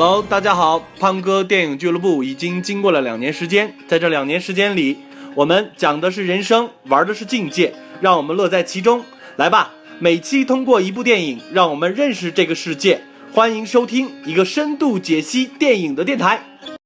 Hello，大家好，胖哥电影俱乐部已经经过了两年时间，在这两年时间里，我们讲的是人生，玩的是境界，让我们乐在其中。来吧，每期通过一部电影，让我们认识这个世界。欢迎收听一个深度解析电影的电台。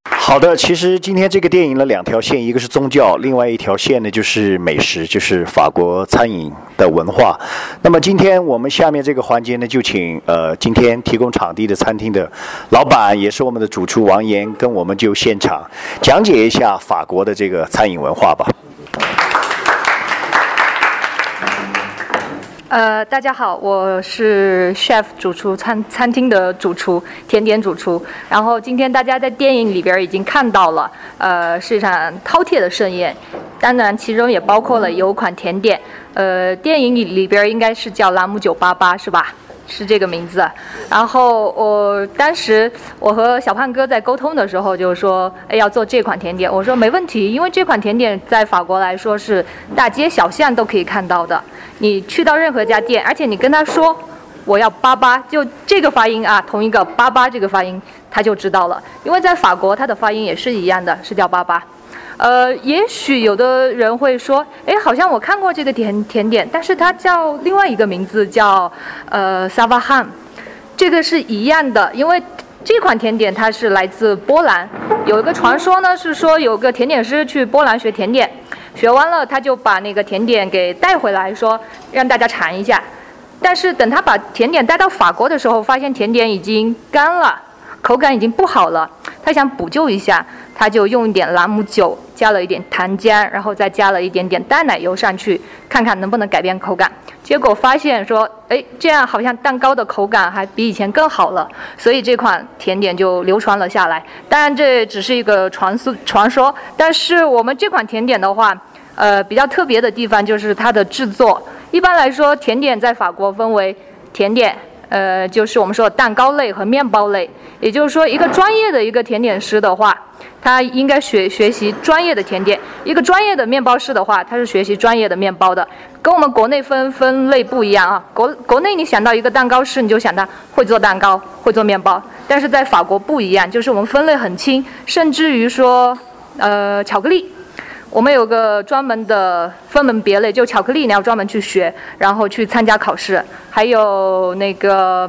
好的，其实今天这个电影的两条线，一个是宗教，另外一条线呢就是美食，就是法国餐饮的文化。那么今天我们下面这个环节呢，就请呃今天提供场地的餐厅的老板，也是我们的主厨王岩，跟我们就现场讲解一下法国的这个餐饮文化吧。呃，大家好，我是 chef 主厨餐餐厅的主厨，甜点主厨。然后今天大家在电影里边已经看到了，呃，是一场饕餮的盛宴，当然其中也包括了有款甜点。呃，电影里里边应该是叫拉姆九八八，是吧？是这个名字。然后我当时我和小胖哥在沟通的时候就说，哎，要做这款甜点。我说没问题，因为这款甜点在法国来说是大街小巷都可以看到的。你去到任何一家店，而且你跟他说我要八八，就这个发音啊，同一个八八这个发音，他就知道了。因为在法国，它的发音也是一样的，是叫八八。呃，也许有的人会说，哎，好像我看过这个甜甜点，但是它叫另外一个名字，叫呃萨瓦汉，这个是一样的，因为这款甜点它是来自波兰，有一个传说呢，是说有个甜点师去波兰学甜点，学完了他就把那个甜点给带回来，说让大家尝一下，但是等他把甜点带到法国的时候，发现甜点已经干了，口感已经不好了，他想补救一下。他就用一点朗姆酒，加了一点糖浆，然后再加了一点点淡奶油上去，看看能不能改变口感。结果发现说，哎，这样好像蛋糕的口感还比以前更好了，所以这款甜点就流传了下来。当然这只是一个传说，传说。但是我们这款甜点的话，呃，比较特别的地方就是它的制作。一般来说，甜点在法国分为甜点，呃，就是我们说的蛋糕类和面包类。也就是说，一个专业的一个甜点师的话。他应该学学习专业的甜点，一个专业的面包师的话，他是学习专业的面包的，跟我们国内分分类不一样啊。国国内你想到一个蛋糕师，你就想他会做蛋糕，会做面包，但是在法国不一样，就是我们分类很清，甚至于说，呃，巧克力，我们有个专门的分门别类，就巧克力你要专门去学，然后去参加考试，还有那个。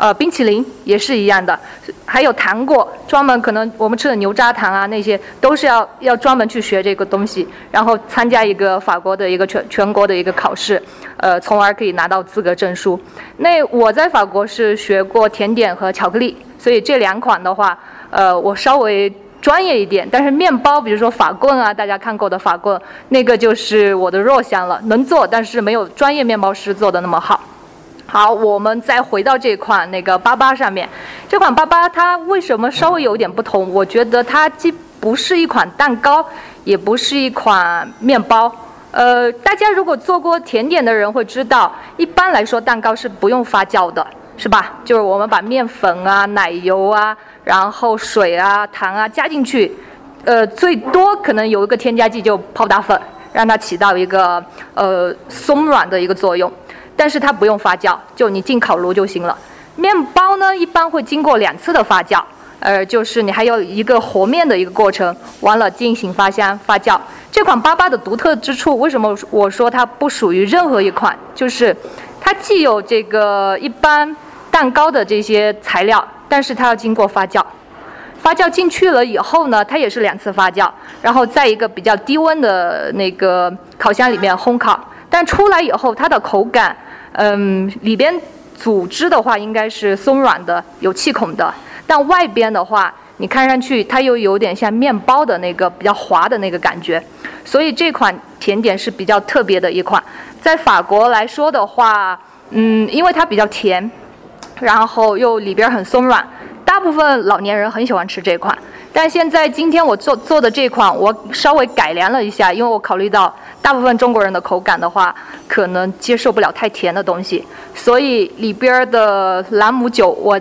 呃，冰淇淋也是一样的，还有糖果，专门可能我们吃的牛轧糖啊，那些都是要要专门去学这个东西，然后参加一个法国的一个全全国的一个考试，呃，从而可以拿到资格证书。那我在法国是学过甜点和巧克力，所以这两款的话，呃，我稍微专业一点。但是面包，比如说法棍啊，大家看过的法棍，那个就是我的弱项了，能做，但是没有专业面包师做的那么好。好，我们再回到这款那个八八上面。这款八八它为什么稍微有点不同？我觉得它既不是一款蛋糕，也不是一款面包。呃，大家如果做过甜点的人会知道，一般来说蛋糕是不用发酵的，是吧？就是我们把面粉啊、奶油啊、然后水啊、糖啊加进去，呃，最多可能有一个添加剂就泡打粉，让它起到一个呃松软的一个作用。但是它不用发酵，就你进烤炉就行了。面包呢，一般会经过两次的发酵，呃，就是你还有一个和面的一个过程，完了进行发香发酵。这款粑粑的独特之处，为什么我说它不属于任何一款？就是它既有这个一般蛋糕的这些材料，但是它要经过发酵。发酵进去了以后呢，它也是两次发酵，然后在一个比较低温的那个烤箱里面烘烤。但出来以后，它的口感。嗯，里边组织的话应该是松软的，有气孔的。但外边的话，你看上去它又有点像面包的那个比较滑的那个感觉。所以这款甜点是比较特别的一款。在法国来说的话，嗯，因为它比较甜，然后又里边很松软，大部分老年人很喜欢吃这款。但现在今天我做做的这款，我稍微改良了一下，因为我考虑到大部分中国人的口感的话，可能接受不了太甜的东西，所以里边的朗姆酒我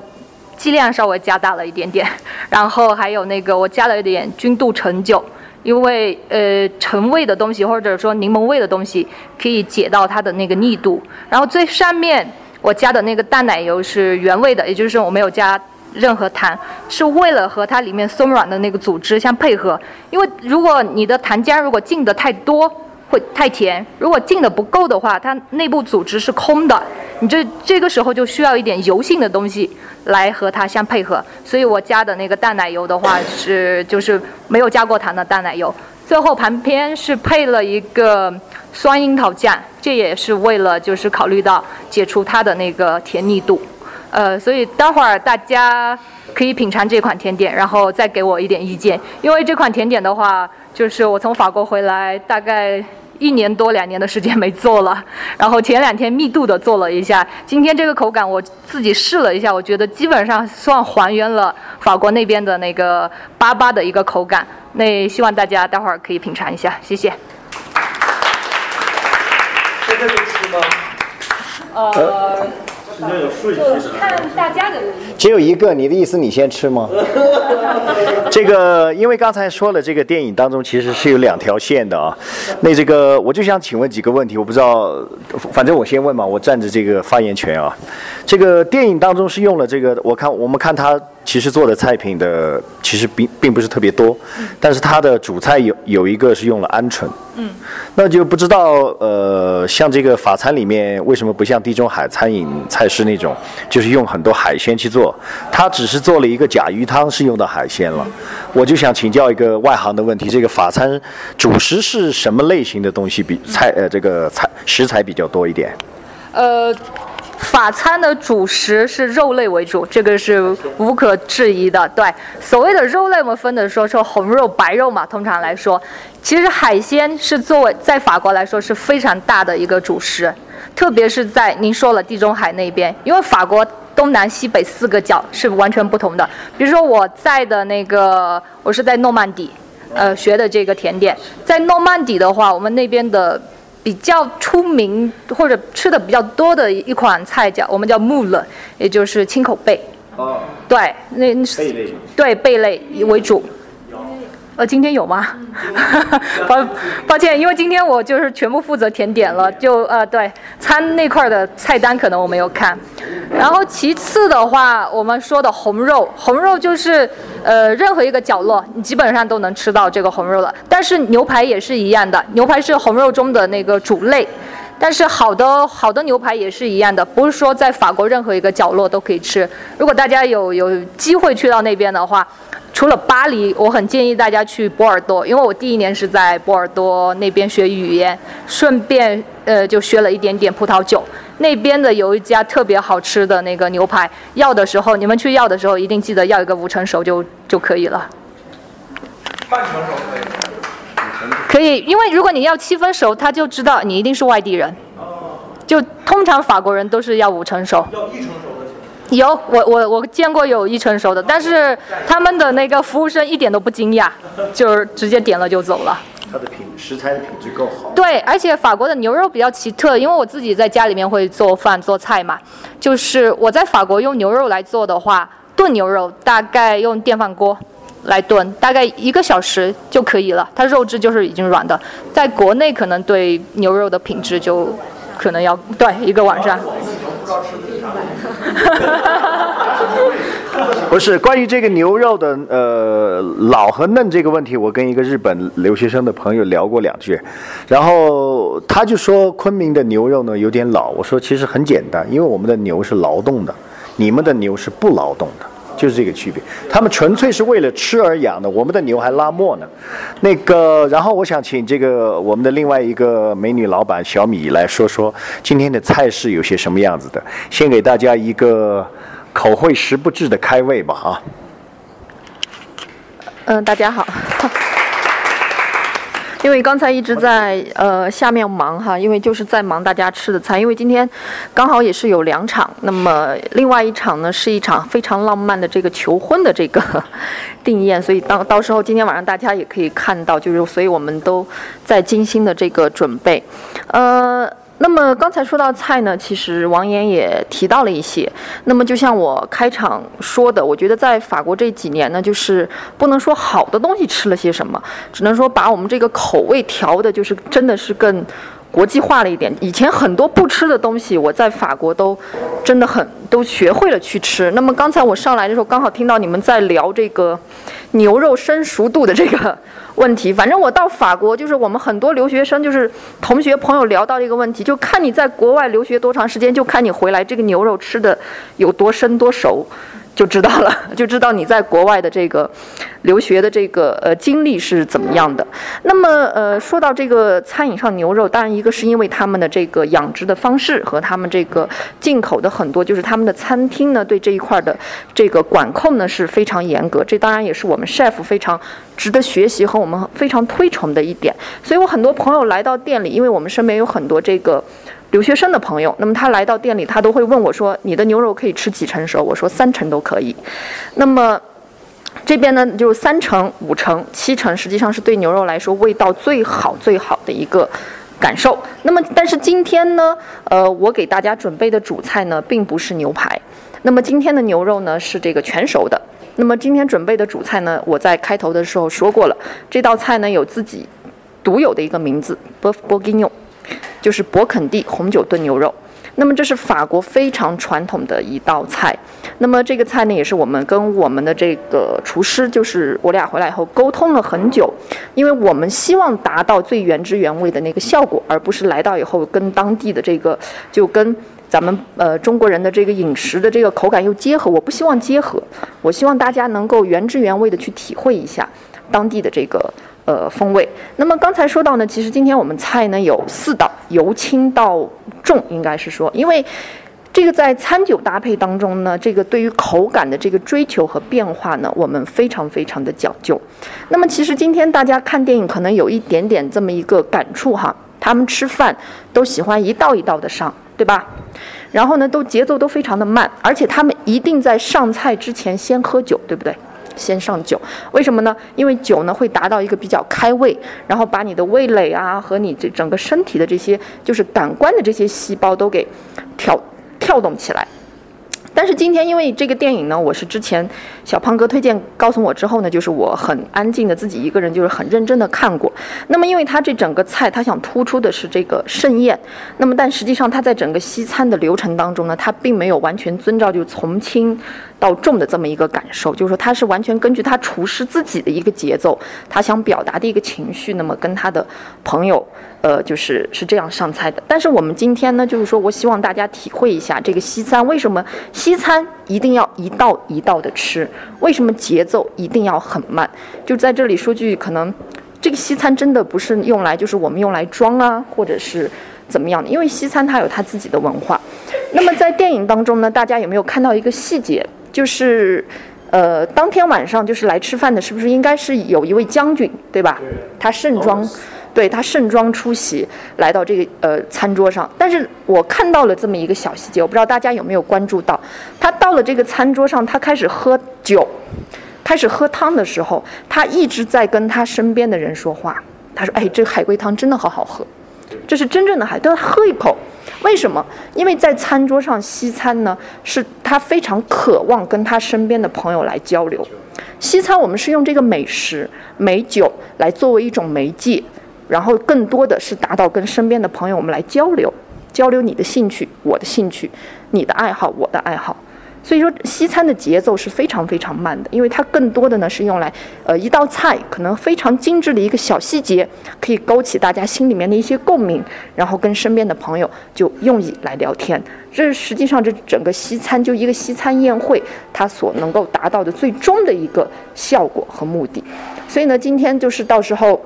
剂量稍微加大了一点点，然后还有那个我加了一点君度橙酒，因为呃橙味的东西或者说柠檬味的东西可以解到它的那个腻度，然后最上面我加的那个淡奶油是原味的，也就是我没有加。任何糖，是为了和它里面松软的那个组织相配合。因为如果你的糖浆如果进的太多，会太甜；如果进的不够的话，它内部组织是空的。你这这个时候就需要一点油性的东西来和它相配合。所以我加的那个淡奶油的话是就是没有加过糖的淡奶油。最后旁边是配了一个酸樱桃酱，这也是为了就是考虑到解除它的那个甜腻度。呃，所以待会儿大家可以品尝这款甜点，然后再给我一点意见。因为这款甜点的话，就是我从法国回来大概一年多两年的时间没做了，然后前两天密度的做了一下。今天这个口感我自己试了一下，我觉得基本上算还原了法国那边的那个粑粑的一个口感。那希望大家待会儿可以品尝一下，谢谢。现在就吃吗？呃。就看大家的。只有一个，你的意思你先吃吗？这个，因为刚才说了，这个电影当中其实是有两条线的啊。那这个，我就想请问几个问题，我不知道，反正我先问嘛，我占着这个发言权啊。这个电影当中是用了这个，我看我们看他。其实做的菜品的其实并并不是特别多，但是它的主菜有有一个是用了鹌鹑，嗯，那就不知道呃，像这个法餐里面为什么不像地中海餐饮菜式那种，就是用很多海鲜去做，它只是做了一个甲鱼汤是用到海鲜了，我就想请教一个外行的问题，这个法餐主食是什么类型的东西比菜呃这个菜食材比较多一点？呃。法餐的主食是肉类为主，这个是无可置疑的。对，所谓的肉类，我们分的说说红肉、白肉嘛。通常来说，其实海鲜是作为在法国来说是非常大的一个主食，特别是在您说了地中海那边，因为法国东南西北四个角是完全不同的。比如说我在的那个，我是在诺曼底，呃，学的这个甜点，在诺曼底的话，我们那边的。比较出名或者吃的比较多的一款菜叫我们叫木勒，也就是青口贝。哦。对，那贝类。对，贝类为主。呃，今天有吗？抱抱歉，因为今天我就是全部负责甜点了，就呃对餐那块的菜单可能我没有看。然后其次的话，我们说的红肉，红肉就是呃任何一个角落你基本上都能吃到这个红肉了。但是牛排也是一样的，牛排是红肉中的那个主类。但是好的好的牛排也是一样的，不是说在法国任何一个角落都可以吃。如果大家有有机会去到那边的话，除了巴黎，我很建议大家去波尔多，因为我第一年是在波尔多那边学语言，顺便呃就学了一点点葡萄酒。那边的有一家特别好吃的那个牛排，要的时候你们去要的时候一定记得要一个五成熟就就可以了。半成熟可以。可以，因为如果你要七分熟，他就知道你一定是外地人。哦。就通常法国人都是要五成熟。要一成熟。有我我我见过有一成熟的，但是他们的那个服务生一点都不惊讶，就是直接点了就走了。它的品食材的品质够好。对，而且法国的牛肉比较奇特，因为我自己在家里面会做饭做菜嘛，就是我在法国用牛肉来做的话，炖牛肉大概用电饭锅来炖，大概一个小时就可以了，它肉质就是已经软的。在国内可能对牛肉的品质就可能要对一个晚上。不 不是关于这个牛肉的呃老和嫩这个问题，我跟一个日本留学生的朋友聊过两句，然后他就说昆明的牛肉呢有点老。我说其实很简单，因为我们的牛是劳动的，你们的牛是不劳动的。就是这个区别，他们纯粹是为了吃而养的，我们的牛还拉磨呢。那个，然后我想请这个我们的另外一个美女老板小米来说说今天的菜式有些什么样子的，先给大家一个口惠实不至的开胃吧啊。嗯，大家好。因为刚才一直在呃下面忙哈，因为就是在忙大家吃的菜。因为今天刚好也是有两场，那么另外一场呢是一场非常浪漫的这个求婚的这个 定宴，所以到到时候今天晚上大家也可以看到，就是所以我们都在精心的这个准备，呃。那么刚才说到菜呢，其实王岩也提到了一些。那么就像我开场说的，我觉得在法国这几年呢，就是不能说好的东西吃了些什么，只能说把我们这个口味调的，就是真的是更国际化了一点。以前很多不吃的东西，我在法国都真的很都学会了去吃。那么刚才我上来的时候，刚好听到你们在聊这个牛肉生熟度的这个问题。反正我到法国，就是我们很多留学生，就是同学朋友聊到这个问题，就看你在国外留学多长时间，就看你回来这个牛肉吃的有多生多熟。就知道了，就知道你在国外的这个留学的这个呃经历是怎么样的。那么呃，说到这个餐饮上牛肉，当然一个是因为他们的这个养殖的方式和他们这个进口的很多，就是他们的餐厅呢对这一块的这个管控呢是非常严格。这当然也是我们 chef 非常值得学习和我们非常推崇的一点。所以我很多朋友来到店里，因为我们身边有很多这个。留学生的朋友，那么他来到店里，他都会问我说：“你的牛肉可以吃几成熟？”我说：“三成都可以。”那么这边呢，就是三成、五成、七成，实际上是对牛肉来说味道最好、最好的一个感受。那么，但是今天呢，呃，我给大家准备的主菜呢，并不是牛排。那么今天的牛肉呢，是这个全熟的。那么今天准备的主菜呢，我在开头的时候说过了，这道菜呢有自己独有的一个名字 b u f f b o r g i g n o。就是勃肯第红酒炖牛肉，那么这是法国非常传统的一道菜。那么这个菜呢，也是我们跟我们的这个厨师，就是我俩回来以后沟通了很久，因为我们希望达到最原汁原味的那个效果，而不是来到以后跟当地的这个就跟咱们呃中国人的这个饮食的这个口感又结合。我不希望结合，我希望大家能够原汁原味的去体会一下当地的这个。呃，风味。那么刚才说到呢，其实今天我们菜呢有四道，由轻到重，应该是说，因为这个在餐酒搭配当中呢，这个对于口感的这个追求和变化呢，我们非常非常的讲究。那么其实今天大家看电影可能有一点点这么一个感触哈，他们吃饭都喜欢一道一道的上，对吧？然后呢，都节奏都非常的慢，而且他们一定在上菜之前先喝酒，对不对？先上酒，为什么呢？因为酒呢会达到一个比较开胃，然后把你的味蕾啊和你这整个身体的这些就是感官的这些细胞都给跳跳动起来。但是今天因为这个电影呢，我是之前小胖哥推荐告诉我之后呢，就是我很安静的自己一个人就是很认真的看过。那么因为他这整个菜，他想突出的是这个盛宴，那么但实际上他在整个西餐的流程当中呢，他并没有完全遵照就从轻到重的这么一个感受，就是说他是完全根据他厨师自己的一个节奏，他想表达的一个情绪，那么跟他的朋友。呃，就是是这样上菜的。但是我们今天呢，就是说我希望大家体会一下这个西餐为什么西餐一定要一道一道的吃，为什么节奏一定要很慢。就在这里说句，可能这个西餐真的不是用来就是我们用来装啊，或者是怎么样的。因为西餐它有它自己的文化。那么在电影当中呢，大家有没有看到一个细节？就是呃，当天晚上就是来吃饭的，是不是应该是有一位将军，对吧？他盛装。对他盛装出席来到这个呃餐桌上，但是我看到了这么一个小细节，我不知道大家有没有关注到，他到了这个餐桌上，他开始喝酒，开始喝汤的时候，他一直在跟他身边的人说话。他说：“哎，这个海龟汤真的好好喝，这是真正的海。”他喝一口，为什么？因为在餐桌上西餐呢，是他非常渴望跟他身边的朋友来交流。西餐我们是用这个美食美酒来作为一种媒介。然后更多的是达到跟身边的朋友我们来交流，交流你的兴趣，我的兴趣，你的爱好，我的爱好。所以说西餐的节奏是非常非常慢的，因为它更多的呢是用来，呃，一道菜可能非常精致的一个小细节，可以勾起大家心里面的一些共鸣，然后跟身边的朋友就用以来聊天。这实际上这整个西餐就一个西餐宴会，它所能够达到的最终的一个效果和目的。所以呢，今天就是到时候。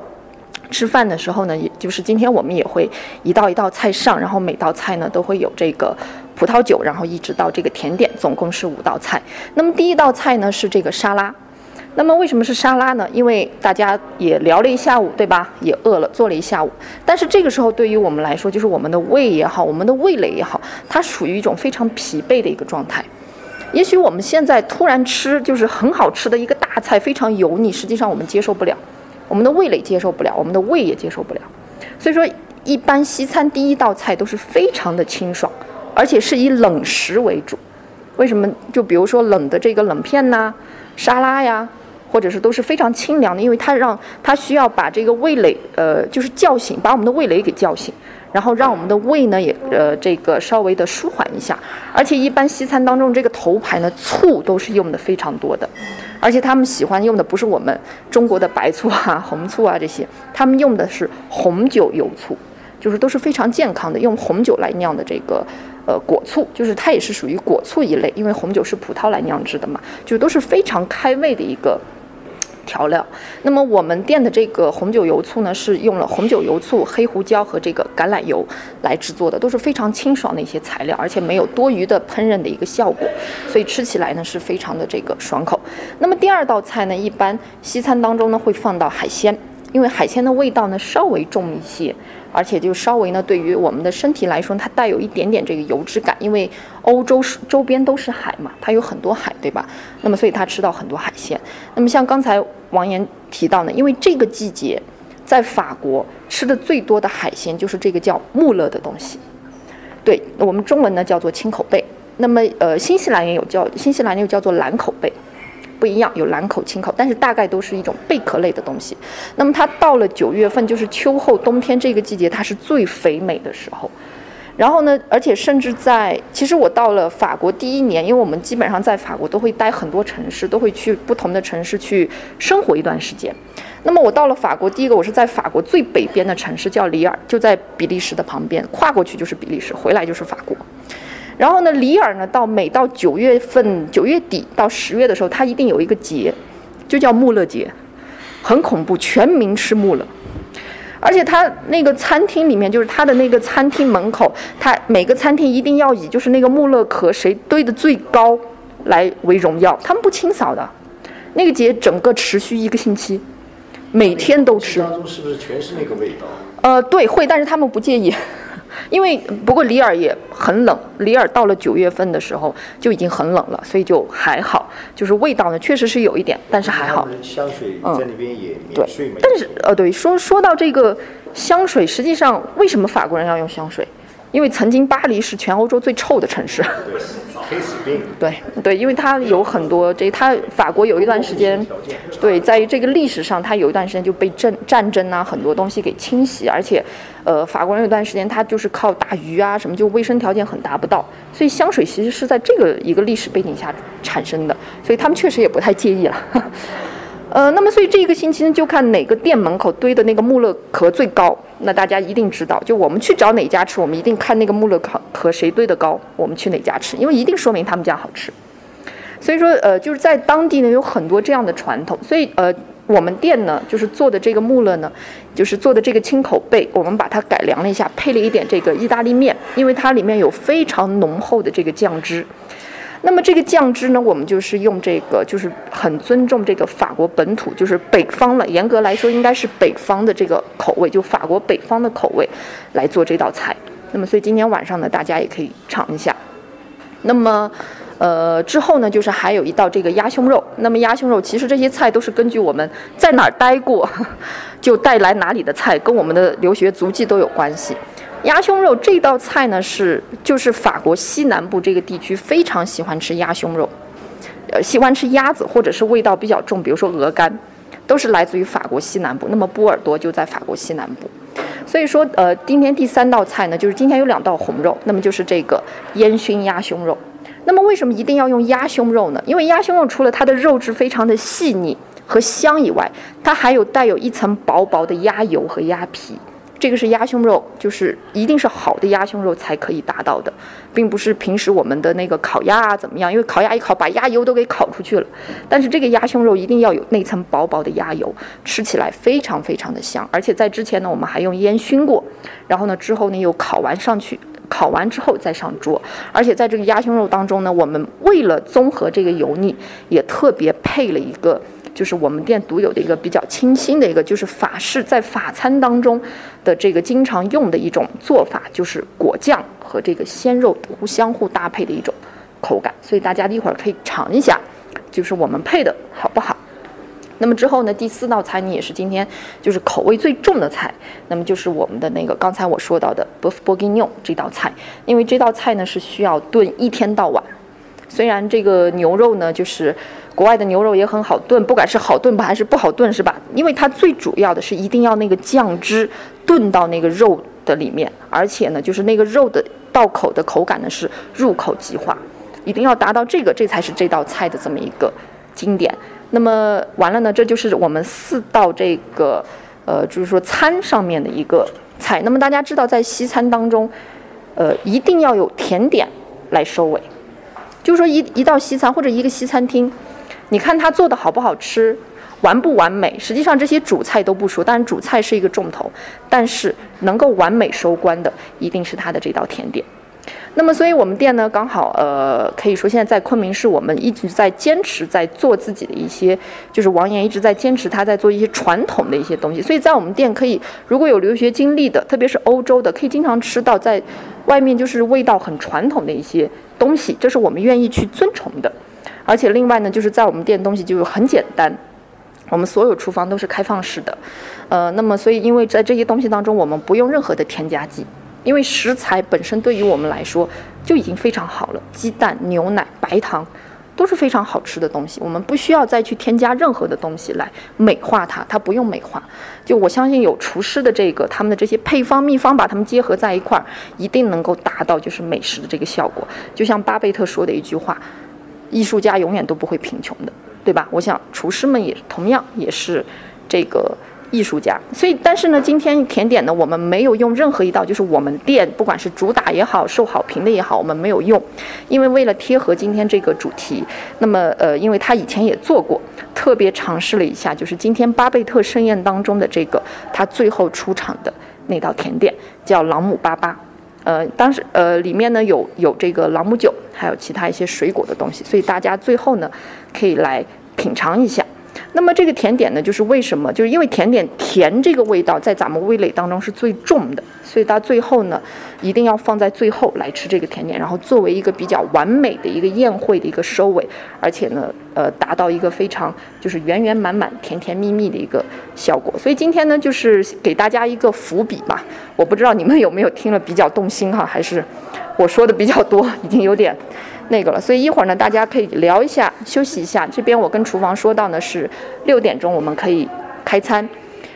吃饭的时候呢，也就是今天我们也会一道一道菜上，然后每道菜呢都会有这个葡萄酒，然后一直到这个甜点，总共是五道菜。那么第一道菜呢是这个沙拉。那么为什么是沙拉呢？因为大家也聊了一下午，对吧？也饿了，做了一下午。但是这个时候对于我们来说，就是我们的胃也好，我们的味蕾也好，它属于一种非常疲惫的一个状态。也许我们现在突然吃就是很好吃的一个大菜，非常油腻，实际上我们接受不了。我们的味蕾接受不了，我们的胃也接受不了，所以说一般西餐第一道菜都是非常的清爽，而且是以冷食为主。为什么？就比如说冷的这个冷片呐、沙拉呀，或者是都是非常清凉的，因为它让它需要把这个味蕾呃就是叫醒，把我们的味蕾给叫醒。然后让我们的胃呢也呃这个稍微的舒缓一下，而且一般西餐当中这个头牌呢醋都是用的非常多的，而且他们喜欢用的不是我们中国的白醋啊、红醋啊这些，他们用的是红酒油醋，就是都是非常健康的，用红酒来酿的这个呃果醋，就是它也是属于果醋一类，因为红酒是葡萄来酿制的嘛，就都是非常开胃的一个。调料，那么我们店的这个红酒油醋呢，是用了红酒油醋、黑胡椒和这个橄榄油来制作的，都是非常清爽的一些材料，而且没有多余的烹饪的一个效果，所以吃起来呢是非常的这个爽口。那么第二道菜呢，一般西餐当中呢会放到海鲜，因为海鲜的味道呢稍微重一些。而且就稍微呢，对于我们的身体来说，它带有一点点这个油脂感，因为欧洲是周边都是海嘛，它有很多海，对吧？那么所以它吃到很多海鲜。那么像刚才王岩提到呢，因为这个季节在法国吃的最多的海鲜就是这个叫穆勒的东西，对，我们中文呢叫做青口贝。那么呃，新西兰也有叫新西兰又叫做蓝口贝。不一样，有蓝口、青口，但是大概都是一种贝壳类的东西。那么它到了九月份，就是秋后冬天这个季节，它是最肥美的时候。然后呢，而且甚至在，其实我到了法国第一年，因为我们基本上在法国都会待很多城市，都会去不同的城市去生活一段时间。那么我到了法国，第一个我是在法国最北边的城市叫里尔，就在比利时的旁边，跨过去就是比利时，回来就是法国。然后呢，里尔呢，到每到九月份、九月底到十月的时候，它一定有一个节，就叫穆勒节，很恐怖，全民吃穆勒。而且它那个餐厅里面，就是它的那个餐厅门口，它每个餐厅一定要以就是那个穆勒壳谁堆的最高来为荣耀，他们不清扫的。那个节整个持续一个星期，每天都吃。当中是不是全是那个味道？呃，对，会，但是他们不介意。因为不过里尔也很冷，里尔到了九月份的时候就已经很冷了，所以就还好，就是味道呢确实是有一点，但是还好。香水在那边也对，但是呃对，说说到这个香水，实际上为什么法国人要用香水？因为曾经巴黎是全欧洲最臭的城市。对对，因为它有很多这，它法国有一段时间，对，在于这个历史上，它有一段时间就被战战争啊很多东西给清洗，而且，呃，法国人有段时间他就是靠打鱼啊什么，就卫生条件很达不到，所以香水其实是在这个一个历史背景下产生的，所以他们确实也不太介意了。呃，那么所以这一个星期呢，就看哪个店门口堆的那个穆勒壳最高，那大家一定知道。就我们去找哪家吃，我们一定看那个穆勒壳壳谁堆的高，我们去哪家吃，因为一定说明他们家好吃。所以说，呃，就是在当地呢有很多这样的传统。所以，呃，我们店呢就是做的这个穆勒呢，就是做的这个青口贝，我们把它改良了一下，配了一点这个意大利面，因为它里面有非常浓厚的这个酱汁。那么这个酱汁呢，我们就是用这个，就是很尊重这个法国本土，就是北方了。严格来说，应该是北方的这个口味，就法国北方的口味来做这道菜。那么，所以今天晚上呢，大家也可以尝一下。那么，呃，之后呢，就是还有一道这个鸭胸肉。那么鸭胸肉，其实这些菜都是根据我们在哪儿待过，就带来哪里的菜，跟我们的留学足迹都有关系。鸭胸肉这道菜呢，是就是法国西南部这个地区非常喜欢吃鸭胸肉，呃，喜欢吃鸭子或者是味道比较重，比如说鹅肝，都是来自于法国西南部。那么波尔多就在法国西南部，所以说，呃，今天第三道菜呢，就是今天有两道红肉，那么就是这个烟熏鸭胸肉。那么为什么一定要用鸭胸肉呢？因为鸭胸肉除了它的肉质非常的细腻和香以外，它还有带有一层薄薄的鸭油和鸭皮。这个是鸭胸肉，就是一定是好的鸭胸肉才可以达到的，并不是平时我们的那个烤鸭啊怎么样？因为烤鸭一烤把鸭油都给烤出去了。但是这个鸭胸肉一定要有那层薄薄的鸭油，吃起来非常非常的香。而且在之前呢，我们还用烟熏过，然后呢之后呢又烤完上去，烤完之后再上桌。而且在这个鸭胸肉当中呢，我们为了综合这个油腻，也特别配了一个。就是我们店独有的一个比较清新的一个，就是法式在法餐当中的这个经常用的一种做法，就是果酱和这个鲜肉互相互搭配的一种口感。所以大家一会儿可以尝一下，就是我们配的好不好？那么之后呢，第四道菜呢也是今天就是口味最重的菜，那么就是我们的那个刚才我说到的 b 夫 f b o u 这道菜，因为这道菜呢是需要炖一天到晚。虽然这个牛肉呢就是。国外的牛肉也很好炖，不管是好炖还是不好炖，是吧？因为它最主要的是一定要那个酱汁炖到那个肉的里面，而且呢，就是那个肉的到口的口感呢是入口即化，一定要达到这个，这才是这道菜的这么一个经典。那么完了呢，这就是我们四道这个呃，就是说餐上面的一个菜。那么大家知道，在西餐当中，呃，一定要有甜点来收尾。就是说，一一道西餐或者一个西餐厅，你看它做的好不好吃，完不完美，实际上这些主菜都不说，当然主菜是一个重头，但是能够完美收官的，一定是它的这道甜点。那么，所以我们店呢，刚好呃，可以说现在在昆明市，我们一直在坚持在做自己的一些，就是王岩一直在坚持他在做一些传统的一些东西。所以在我们店可以，如果有留学经历的，特别是欧洲的，可以经常吃到在外面就是味道很传统的一些东西，这是我们愿意去尊崇的。而且另外呢，就是在我们店东西就是很简单，我们所有厨房都是开放式的，呃，那么所以因为在这些东西当中，我们不用任何的添加剂。因为食材本身对于我们来说就已经非常好了，鸡蛋、牛奶、白糖都是非常好吃的东西，我们不需要再去添加任何的东西来美化它，它不用美化。就我相信有厨师的这个他们的这些配方秘方，把它们结合在一块儿，一定能够达到就是美食的这个效果。就像巴贝特说的一句话：“艺术家永远都不会贫穷的，对吧？”我想厨师们也同样也是这个。艺术家，所以但是呢，今天甜点呢，我们没有用任何一道，就是我们店不管是主打也好，受好评的也好，我们没有用，因为为了贴合今天这个主题，那么呃，因为他以前也做过，特别尝试了一下，就是今天巴贝特盛宴当中的这个他最后出场的那道甜点，叫朗姆巴巴，呃，当时呃里面呢有有这个朗姆酒，还有其他一些水果的东西，所以大家最后呢可以来品尝一下。那么这个甜点呢，就是为什么？就是因为甜点甜这个味道在咱们味蕾当中是最重的，所以它最后呢，一定要放在最后来吃这个甜点，然后作为一个比较完美的一个宴会的一个收尾，而且呢，呃，达到一个非常就是圆圆满满、甜甜蜜蜜的一个效果。所以今天呢，就是给大家一个伏笔吧。我不知道你们有没有听了比较动心哈，还是我说的比较多，已经有点。那个了，所以一会儿呢，大家可以聊一下，休息一下。这边我跟厨房说到呢是六点钟我们可以开餐，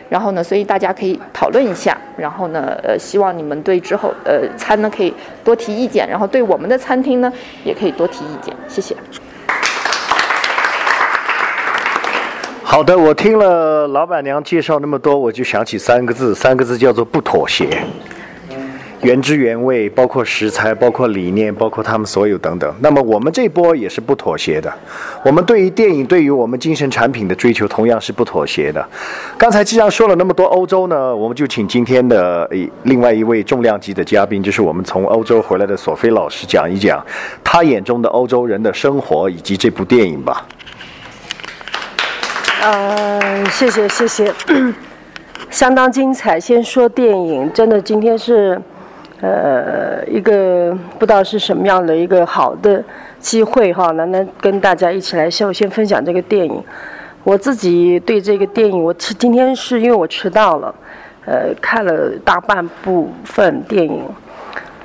然后呢，所以大家可以讨论一下。然后呢，呃，希望你们对之后呃餐呢可以多提意见，然后对我们的餐厅呢也可以多提意见。谢谢。好的，我听了老板娘介绍那么多，我就想起三个字，三个字叫做不妥协。原汁原味，包括食材，包括理念，包括他们所有等等。那么我们这波也是不妥协的。我们对于电影，对于我们精神产品的追求，同样是不妥协的。刚才既然说了那么多欧洲呢，我们就请今天的另外一位重量级的嘉宾，就是我们从欧洲回来的索菲老师讲一讲他眼中的欧洲人的生活以及这部电影吧。呃，谢谢谢谢，相当精彩。先说电影，真的今天是。呃，一个不知道是什么样的一个好的机会哈，能能跟大家一起来先先分享这个电影。我自己对这个电影，我迟今天是因为我迟到了，呃，看了大半部分电影，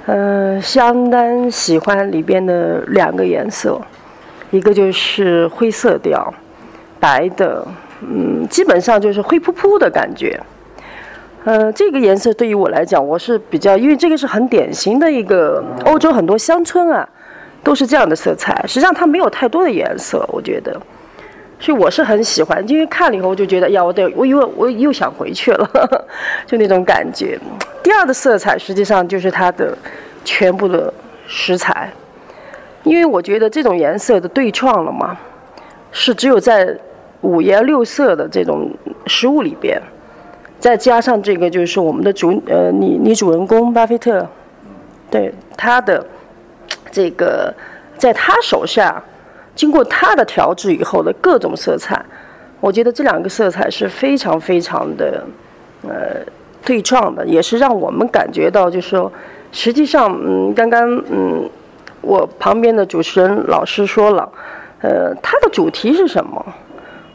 嗯，相当喜欢里边的两个颜色，一个就是灰色调，白的，嗯，基本上就是灰扑扑的感觉。呃，这个颜色对于我来讲，我是比较，因为这个是很典型的一个欧洲很多乡村啊，都是这样的色彩。实际上它没有太多的颜色，我觉得，所以我是很喜欢。因为看了以后我就觉得，呀，我得，我又我又想回去了，就那种感觉。第二的色彩实际上就是它的全部的食材，因为我觉得这种颜色的对撞了嘛，是只有在五颜六色的这种食物里边。再加上这个，就是我们的主呃女女主人公巴菲特，对他的这个，在他手下经过他的调制以后的各种色彩，我觉得这两个色彩是非常非常的呃对撞的，也是让我们感觉到，就是说，实际上嗯，刚刚嗯，我旁边的主持人老师说了，呃，它的主题是什么？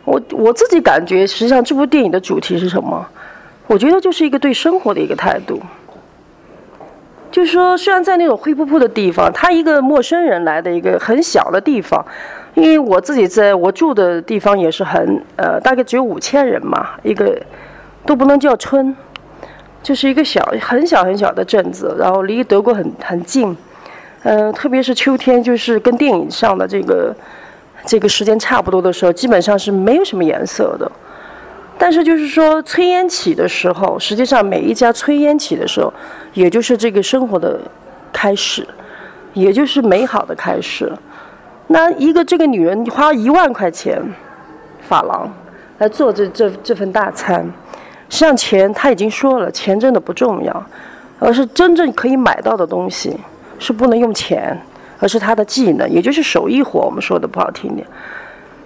我我自己感觉，实际上这部电影的主题是什么？我觉得就是一个对生活的一个态度，就是说，虽然在那种灰扑扑的地方，他一个陌生人来的一个很小的地方，因为我自己在我住的地方也是很呃，大概只有五千人嘛，一个都不能叫村，就是一个小很小很小的镇子，然后离德国很很近，嗯、特别是秋天，就是跟电影上的这个这个时间差不多的时候，基本上是没有什么颜色的。但是就是说，炊烟起的时候，实际上每一家炊烟起的时候，也就是这个生活的开始，也就是美好的开始。那一个这个女人花一万块钱，发廊来做这这这份大餐，实际上钱她已经说了，钱真的不重要，而是真正可以买到的东西是不能用钱，而是她的技能，也就是手艺活。我们说的不好听点。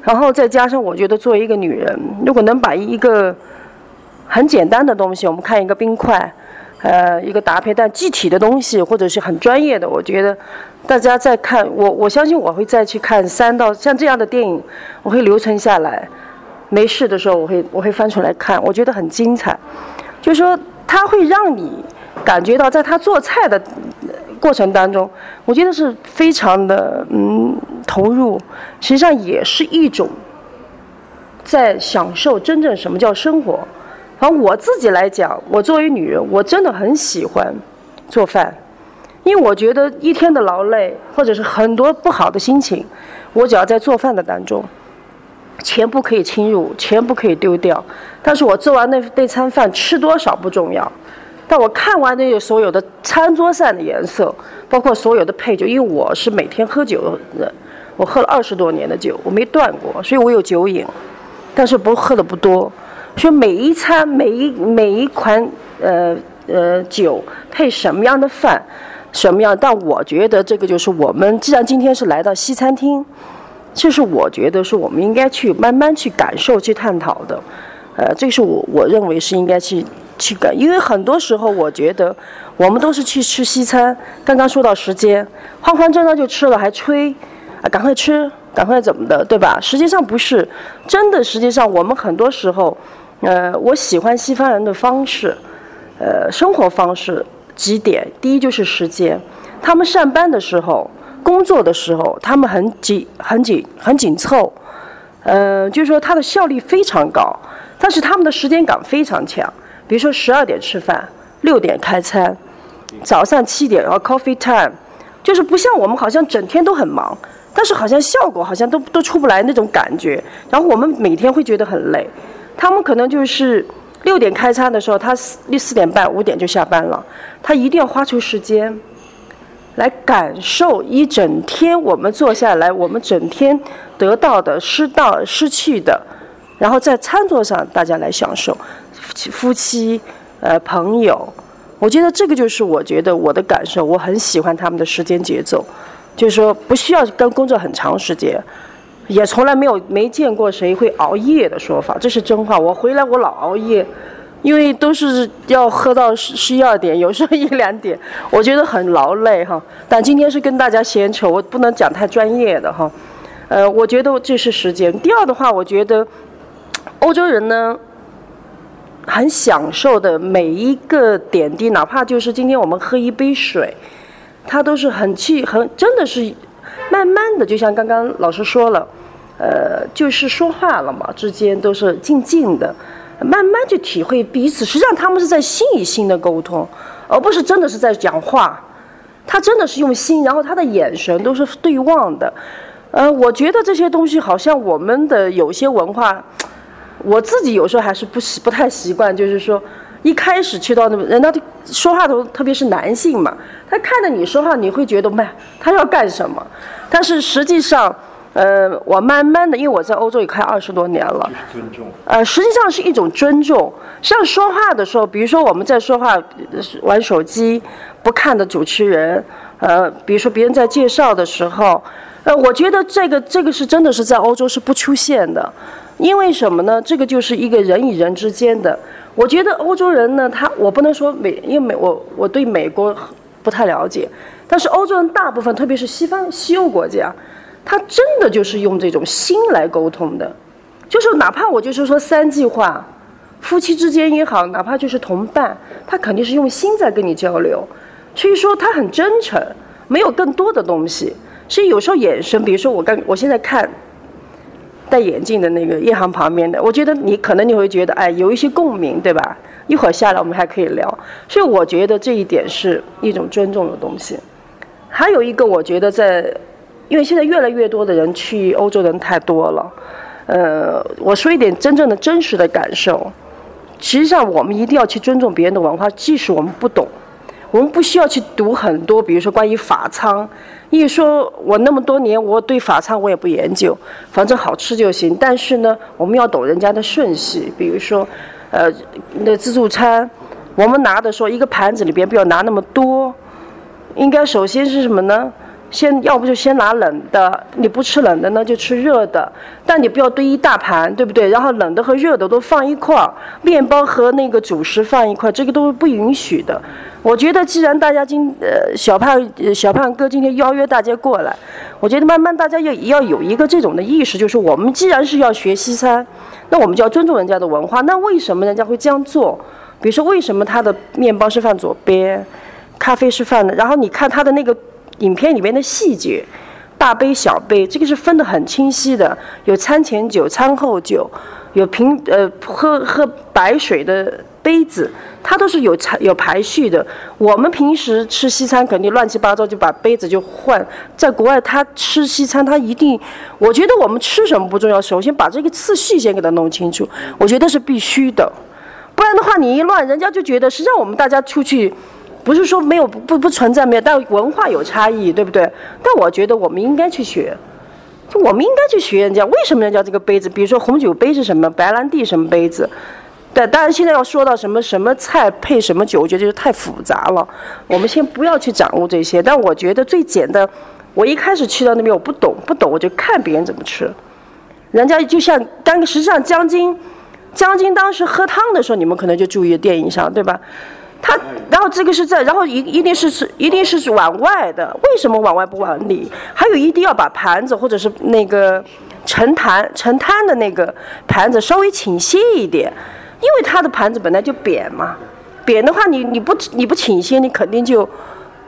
然后再加上，我觉得作为一个女人，如果能把一个很简单的东西，我们看一个冰块，呃，一个搭配，但具体的东西或者是很专业的，我觉得大家在看我，我相信我会再去看三到像这样的电影，我会留存下来。没事的时候，我会我会翻出来看，我觉得很精彩。就是说，它会让你感觉到，在他做菜的过程当中，我觉得是非常的嗯投入，实际上也是一种在享受真正什么叫生活。反正我自己来讲，我作为女人，我真的很喜欢做饭，因为我觉得一天的劳累或者是很多不好的心情，我只要在做饭的当中，钱不可以侵入，钱不可以丢掉。但是我做完那那餐饭吃多少不重要，但我看完那个所有的餐桌上的颜色，包括所有的配酒，因为我是每天喝酒的人，我喝了二十多年的酒，我没断过，所以我有酒瘾，但是不喝的不多。所以每一餐每一每一款呃呃酒配什么样的饭，什么样？但我觉得这个就是我们既然今天是来到西餐厅，这是我觉得是我们应该去慢慢去感受、去探讨的。呃，这是我我认为是应该去去改，因为很多时候我觉得我们都是去吃西餐。刚刚说到时间，慌慌张张就吃了，还催啊，赶快吃，赶快怎么的，对吧？实际上不是，真的，实际上我们很多时候。呃，我喜欢西方人的方式，呃，生活方式几点。第一就是时间，他们上班的时候、工作的时候，他们很紧、很紧、很紧凑，呃，就是说他的效率非常高，但是他们的时间感非常强。比如说十二点吃饭，六点开餐，早上七点然后 coffee time，就是不像我们好像整天都很忙，但是好像效果好像都都出不来那种感觉，然后我们每天会觉得很累。他们可能就是六点开餐的时候，他四四点半、五点就下班了。他一定要花出时间来感受一整天我们坐下来，我们整天得到的、失到、失去的，然后在餐桌上大家来享受，夫妻、呃朋友，我觉得这个就是我觉得我的感受，我很喜欢他们的时间节奏，就是说不需要跟工作很长时间。也从来没有没见过谁会熬夜的说法，这是真话。我回来我老熬夜，因为都是要喝到十十一二点，有时候一两点，我觉得很劳累哈。但今天是跟大家闲扯，我不能讲太专业的哈。呃，我觉得这是时间。第二的话，我觉得欧洲人呢很享受的每一个点滴，哪怕就是今天我们喝一杯水，他都是很气很真的是慢慢的，就像刚刚老师说了。呃，就是说话了嘛，之间都是静静的，慢慢去体会彼此。实际上，他们是在心与心的沟通，而不是真的是在讲话。他真的是用心，然后他的眼神都是对望的。呃，我觉得这些东西好像我们的有些文化，我自己有时候还是不习不太习惯。就是说，一开始去到那，人家说话都特别是男性嘛，他看着你说话，你会觉得，妈，他要干什么？但是实际上。呃，我慢慢的，因为我在欧洲也开二十多年了，尊重。呃，实际上是一种尊重。像说话的时候，比如说我们在说话，玩手机不看的主持人，呃，比如说别人在介绍的时候，呃，我觉得这个这个是真的是在欧洲是不出现的，因为什么呢？这个就是一个人与人之间的。我觉得欧洲人呢，他我不能说美，因为美我我对美国不太了解，但是欧洲人大部分，特别是西方西欧国家。他真的就是用这种心来沟通的，就是哪怕我就是说三句话，夫妻之间也好，哪怕就是同伴，他肯定是用心在跟你交流，所以说他很真诚，没有更多的东西。所以有时候眼神，比如说我刚我现在看戴眼镜的那个夜航旁边的，我觉得你可能你会觉得哎有一些共鸣，对吧？一会儿下来我们还可以聊。所以我觉得这一点是一种尊重的东西。还有一个，我觉得在，因为现在越来越多的人去欧洲人太多了，呃，我说一点真正的真实的感受。实际上，我们一定要去尊重别人的文化，即使我们不懂，我们不需要去读很多，比如说关于法餐。一说我那么多年，我对法餐我也不研究，反正好吃就行。但是呢，我们要懂人家的顺序，比如说，呃，那自助餐，我们拿的时候一个盘子里边不要拿那么多，应该首先是什么呢？先要不就先拿冷的，你不吃冷的呢就吃热的，但你不要堆一大盘，对不对？然后冷的和热的都放一块儿，面包和那个主食放一块儿，这个都是不允许的。我觉得既然大家今呃小胖小胖哥今天邀约大家过来，我觉得慢慢大家要要有一个这种的意识，就是我们既然是要学西餐，那我们就要尊重人家的文化。那为什么人家会这样做？比如说为什么他的面包是放左边，咖啡是放的？然后你看他的那个。影片里面的细节，大杯小杯，这个是分得很清晰的。有餐前酒、餐后酒，有瓶呃喝喝白水的杯子，它都是有有排序的。我们平时吃西餐肯定乱七八糟就把杯子就换，在国外他吃西餐他一定，我觉得我们吃什么不重要，首先把这个次序先给他弄清楚，我觉得是必须的。不然的话你一乱，人家就觉得实际上我们大家出去。不是说没有不不存在没有，但文化有差异，对不对？但我觉得我们应该去学，就我们应该去学人家为什么人家这个杯子，比如说红酒杯是什么，白兰地什么杯子。对，当然现在要说到什么什么菜配什么酒，我觉得就是太复杂了。我们先不要去掌握这些，但我觉得最简单。我一开始去到那边，我不懂不懂，我就看别人怎么吃。人家就像当实际上将军，将军当时喝汤的时候，你们可能就注意电影上，对吧？他，然后这个是在，然后一一定是是一定是往外的，为什么往外不往里？还有一定要把盘子或者是那个盛坛盛汤的那个盘子稍微倾斜一点，因为它的盘子本来就扁嘛，扁的话你你不你不倾斜，你肯定就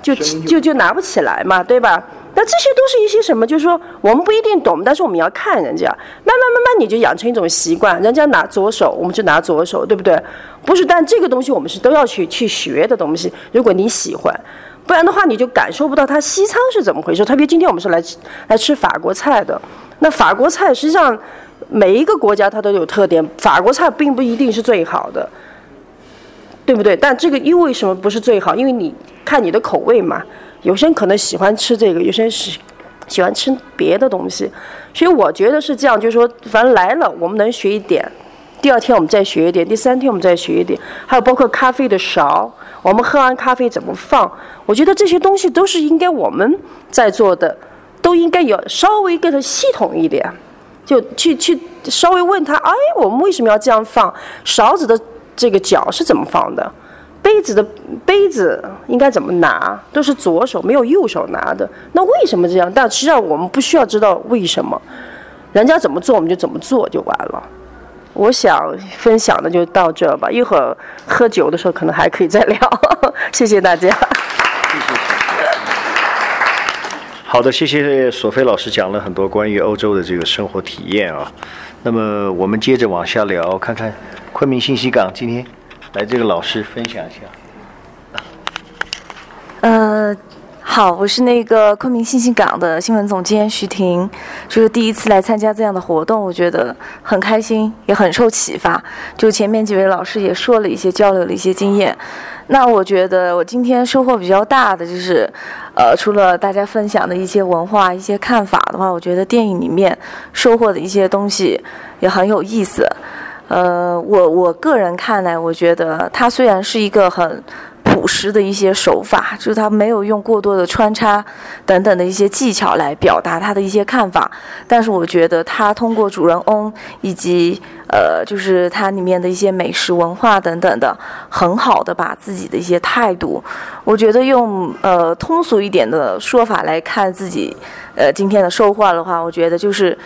就就就拿不起来嘛，对吧？那这些都是一些什么？就是说，我们不一定懂，但是我们要看人家，慢慢慢慢你就养成一种习惯，人家拿左手，我们就拿左手，对不对？不是，但这个东西我们是都要去去学的东西。如果你喜欢，不然的话你就感受不到它西餐是怎么回事。特别今天我们是来来吃法国菜的，那法国菜实际上每一个国家它都有特点，法国菜并不一定是最好的，对不对？但这个因为什么不是最好？因为你看你的口味嘛。有些人可能喜欢吃这个，有些人喜喜欢吃别的东西，所以我觉得是这样，就是说，反正来了，我们能学一点，第二天我们再学一点，第三天我们再学一点，还有包括咖啡的勺，我们喝完咖啡怎么放，我觉得这些东西都是应该我们在做的，都应该有稍微更系统一点，就去去稍微问他，哎，我们为什么要这样放？勺子的这个角是怎么放的？杯子的杯子应该怎么拿？都是左手，没有右手拿的。那为什么这样？但实际上我们不需要知道为什么，人家怎么做我们就怎么做就完了。我想分享的就到这吧，一会儿喝酒的时候可能还可以再聊。谢谢大家。好的，谢谢索菲老师讲了很多关于欧洲的这个生活体验啊。那么我们接着往下聊，看看昆明信息港今天。来，这个老师分享一下。呃，好，我是那个昆明信息港的新闻总监徐婷，就是第一次来参加这样的活动，我觉得很开心，也很受启发。就前面几位老师也说了一些，交流的一些经验。那我觉得我今天收获比较大的就是，呃，除了大家分享的一些文化、一些看法的话，我觉得电影里面收获的一些东西也很有意思。呃，我我个人看来，我觉得它虽然是一个很朴实的一些手法，就是它没有用过多的穿插等等的一些技巧来表达他的一些看法，但是我觉得他通过主人翁以及呃，就是它里面的一些美食文化等等的，很好的把自己的一些态度，我觉得用呃通俗一点的说法来看自己呃今天的收获的话，我觉得就是。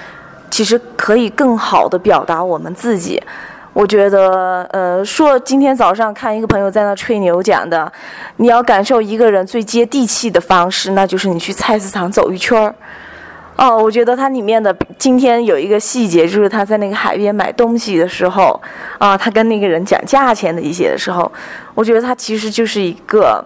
其实可以更好的表达我们自己。我觉得，呃，说今天早上看一个朋友在那吹牛讲的，你要感受一个人最接地气的方式，那就是你去菜市场走一圈儿。哦，我觉得它里面的今天有一个细节，就是他在那个海边买东西的时候，啊，他跟那个人讲价钱的一些的时候，我觉得他其实就是一个，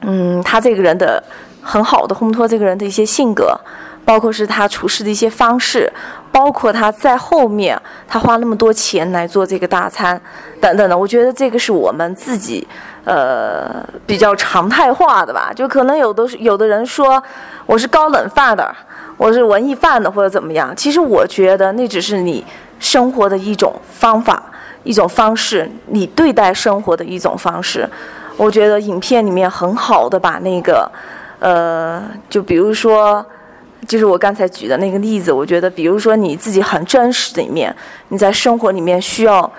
嗯，他这个人的很好的烘托这个人的一些性格。包括是他处事的一些方式，包括他在后面他花那么多钱来做这个大餐，等等的，我觉得这个是我们自己呃比较常态化的吧。就可能有的有的人说我是高冷范的，我是文艺范的或者怎么样，其实我觉得那只是你生活的一种方法、一种方式，你对待生活的一种方式。我觉得影片里面很好的把那个呃，就比如说。就是我刚才举的那个例子，我觉得，比如说你自己很真实的一面，你在生活里面需要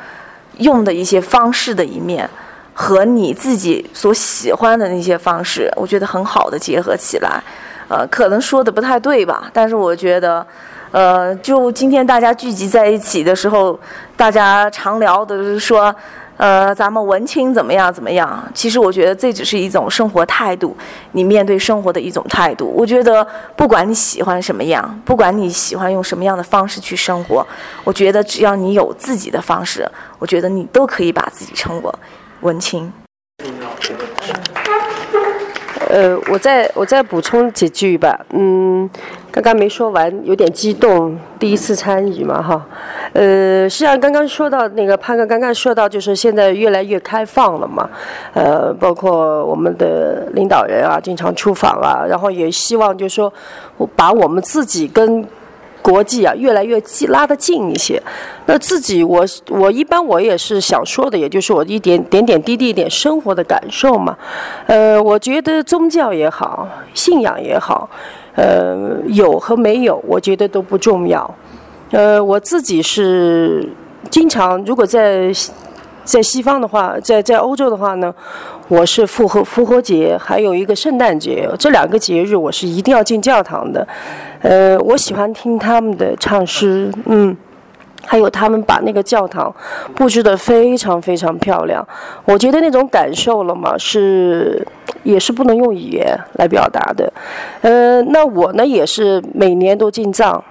用的一些方式的一面，和你自己所喜欢的那些方式，我觉得很好的结合起来。呃，可能说的不太对吧？但是我觉得，呃，就今天大家聚集在一起的时候，大家常聊的是说。呃，咱们文青怎么样？怎么样？其实我觉得这只是一种生活态度，你面对生活的一种态度。我觉得不管你喜欢什么样，不管你喜欢用什么样的方式去生活，我觉得只要你有自己的方式，我觉得你都可以把自己称为文青。呃，我再我再补充几句吧。嗯，刚刚没说完，有点激动，第一次参与嘛，哈。呃，实际上刚刚说到那个潘哥刚刚说到，就是现在越来越开放了嘛。呃，包括我们的领导人啊，经常出访啊，然后也希望就是说，把我们自己跟。国际啊，越来越近，拉得近一些。那自己，我我一般我也是想说的，也就是我一点点点滴滴一点生活的感受嘛。呃，我觉得宗教也好，信仰也好，呃，有和没有，我觉得都不重要。呃，我自己是经常，如果在。在西方的话，在在欧洲的话呢，我是复活复活节，还有一个圣诞节，这两个节日我是一定要进教堂的。呃，我喜欢听他们的唱诗，嗯，还有他们把那个教堂布置得非常非常漂亮。我觉得那种感受了嘛，是也是不能用语言来表达的。呃，那我呢也是每年都进藏，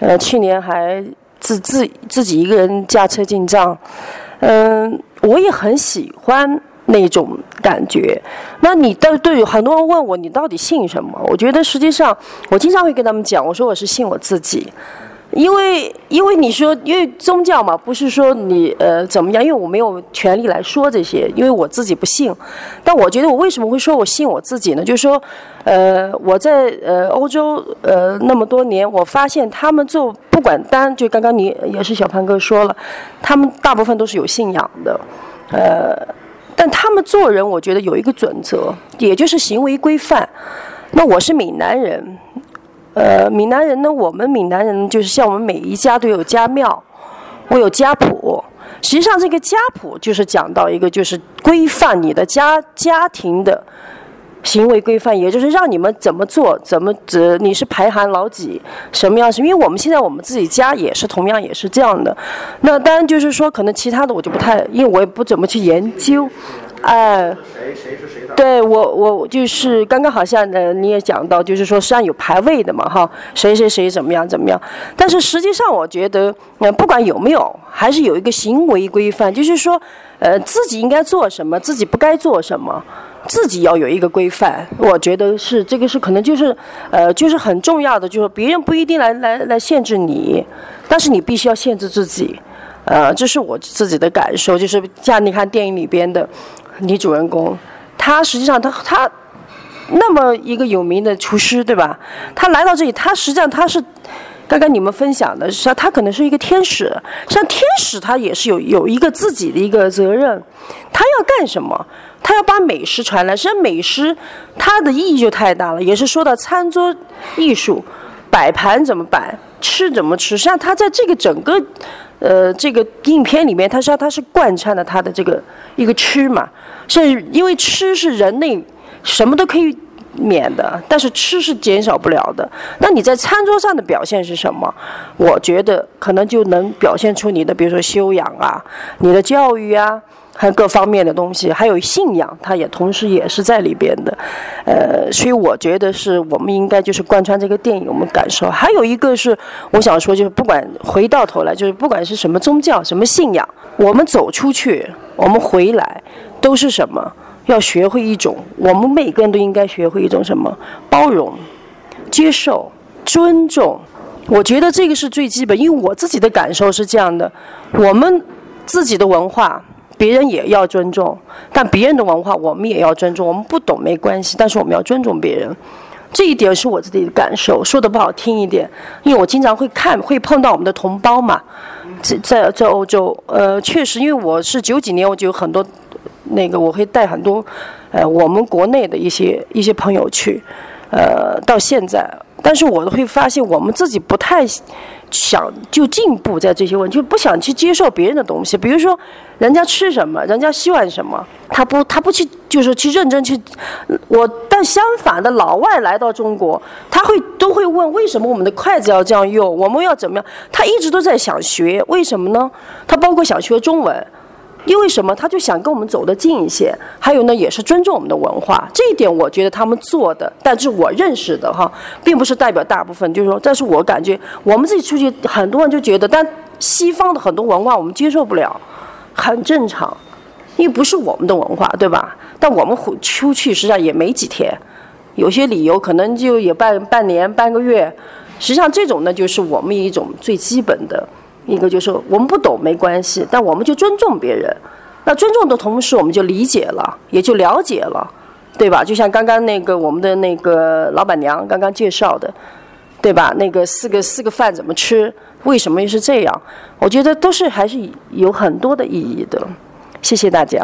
呃，去年还自自自己一个人驾车进藏。嗯，我也很喜欢那种感觉。那你到对很多人问我，你到底信什么？我觉得实际上，我经常会跟他们讲，我说我是信我自己。因为，因为你说，因为宗教嘛，不是说你呃怎么样，因为我没有权利来说这些，因为我自己不信。但我觉得，我为什么会说我信我自己呢？就是说，呃，我在呃欧洲呃那么多年，我发现他们做不管单，就刚刚你也是小潘哥说了，他们大部分都是有信仰的，呃，但他们做人，我觉得有一个准则，也就是行为规范。那我是闽南人。呃，闽南人呢，我们闽南人就是像我们每一家都有家庙，我有家谱。实际上，这个家谱就是讲到一个，就是规范你的家家庭的行为规范，也就是让你们怎么做，怎么怎你是排行老几，什么样是？因为我们现在我们自己家也是同样也是这样的。那当然就是说，可能其他的我就不太，因为我也不怎么去研究。哎，谁谁是谁的？对我，我就是刚刚好像呃，你也讲到，就是说实际上有排位的嘛，哈，谁谁谁怎么样怎么样。但是实际上，我觉得，呃，不管有没有，还是有一个行为规范，就是说，呃，自己应该做什么，自己不该做什么，自己要有一个规范。我觉得是这个是可能就是，呃，就是很重要的，就是别人不一定来来来限制你，但是你必须要限制自己。呃，这是我自己的感受，就是像你看电影里边的。女主人公，她实际上她她那么一个有名的厨师，对吧？她来到这里，她实际上她是刚刚你们分享的，实际上她可能是一个天使。像天使，她也是有有一个自己的一个责任，她要干什么？她要把美食传来。实际上，美食它的意义就太大了，也是说到餐桌艺术，摆盘怎么摆，吃怎么吃。实际上，他在这个整个。呃，这个影片里面，他说他是贯穿了他的这个一个吃嘛，是因为吃是人类什么都可以免的，但是吃是减少不了的。那你在餐桌上的表现是什么？我觉得可能就能表现出你的，比如说修养啊，你的教育啊。还有各方面的东西，还有信仰，它也同时也是在里边的，呃，所以我觉得是我们应该就是贯穿这个电影，我们感受。还有一个是我想说，就是不管回到头来，就是不管是什么宗教、什么信仰，我们走出去，我们回来，都是什么？要学会一种，我们每个人都应该学会一种什么？包容、接受、尊重。我觉得这个是最基本，因为我自己的感受是这样的，我们自己的文化。别人也要尊重，但别人的文化我们也要尊重。我们不懂没关系，但是我们要尊重别人。这一点是我自己的感受，说的不好听一点，因为我经常会看，会碰到我们的同胞嘛，在在在欧洲，呃，确实，因为我是九几年我就有很多，那个我会带很多，呃，我们国内的一些一些朋友去，呃，到现在，但是我会发现我们自己不太。想就进步在这些问题，就不想去接受别人的东西。比如说，人家吃什么，人家喜欢什么，他不他不去，就是去认真去。我但相反的，老外来到中国，他会都会问为什么我们的筷子要这样用，我们要怎么样？他一直都在想学，为什么呢？他包括想学中文。因为什么？他就想跟我们走得近一些。还有呢，也是尊重我们的文化。这一点我觉得他们做的，但是我认识的哈，并不是代表大部分。就是说，但是我感觉我们自己出去，很多人就觉得，但西方的很多文化我们接受不了，很正常，因为不是我们的文化，对吧？但我们出去实际上也没几天，有些理由可能就也半半年、半个月。实际上这种呢，就是我们一种最基本的。一个就是我们不懂没关系，但我们就尊重别人。那尊重的同时，我们就理解了，也就了解了，对吧？就像刚刚那个我们的那个老板娘刚刚介绍的，对吧？那个四个四个饭怎么吃？为什么又是这样？我觉得都是还是有很多的意义的。谢谢大家。